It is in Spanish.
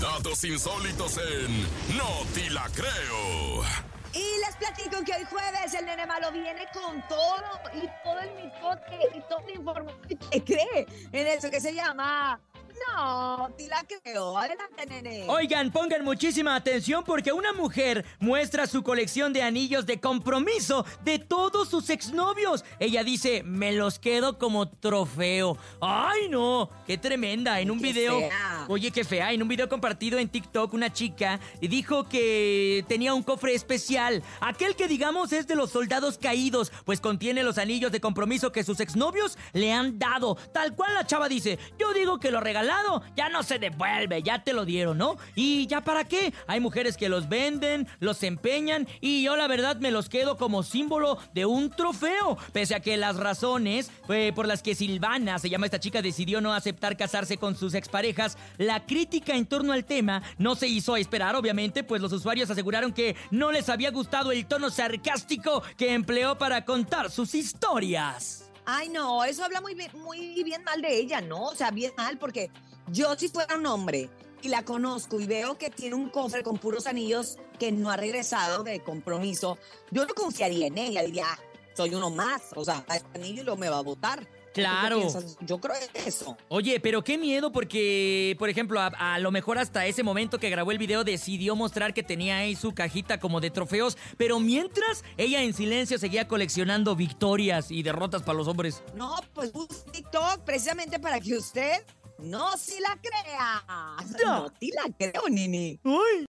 Datos insólitos en No Ti La Creo. Y les platico que hoy jueves el nene malo viene con todo y todo el mitote y toda la información que cree en eso que se llama no, sí la creo. Adelante, nene. Oigan, pongan muchísima atención porque una mujer muestra su colección de anillos de compromiso de todos sus exnovios. Ella dice, me los quedo como trofeo. ¡Ay, no! ¡Qué tremenda! En un qué video... fea. Oye, qué fea. En un video compartido en TikTok, una chica dijo que tenía un cofre especial. Aquel que digamos es de los soldados caídos, pues contiene los anillos de compromiso que sus exnovios le han dado. Tal cual la chava dice, yo digo que lo regalado ya no se devuelve, ya te lo dieron, ¿no? ¿Y ya para qué? Hay mujeres que los venden, los empeñan y yo la verdad me los quedo como símbolo de un trofeo. Pese a que las razones eh, por las que Silvana, se llama esta chica, decidió no aceptar casarse con sus exparejas, la crítica en torno al tema no se hizo esperar, obviamente, pues los usuarios aseguraron que no les había gustado el tono sarcástico que empleó para contar sus historias. Ay, no, eso habla muy bien, muy bien mal de ella, ¿no? O sea, bien mal, porque yo si fuera un hombre y la conozco y veo que tiene un cofre con puros anillos que no ha regresado de compromiso, yo no confiaría en ella, diría, "Ah, soy uno más, o sea, a este anillo lo me va a votar. Claro. Yo creo eso. Oye, pero qué miedo porque, por ejemplo, a, a lo mejor hasta ese momento que grabó el video decidió mostrar que tenía ahí su cajita como de trofeos, pero mientras ella en silencio seguía coleccionando victorias y derrotas para los hombres. No, pues un TikTok precisamente para que usted no si la crea. No, si la creo, Nini. ¡Ay!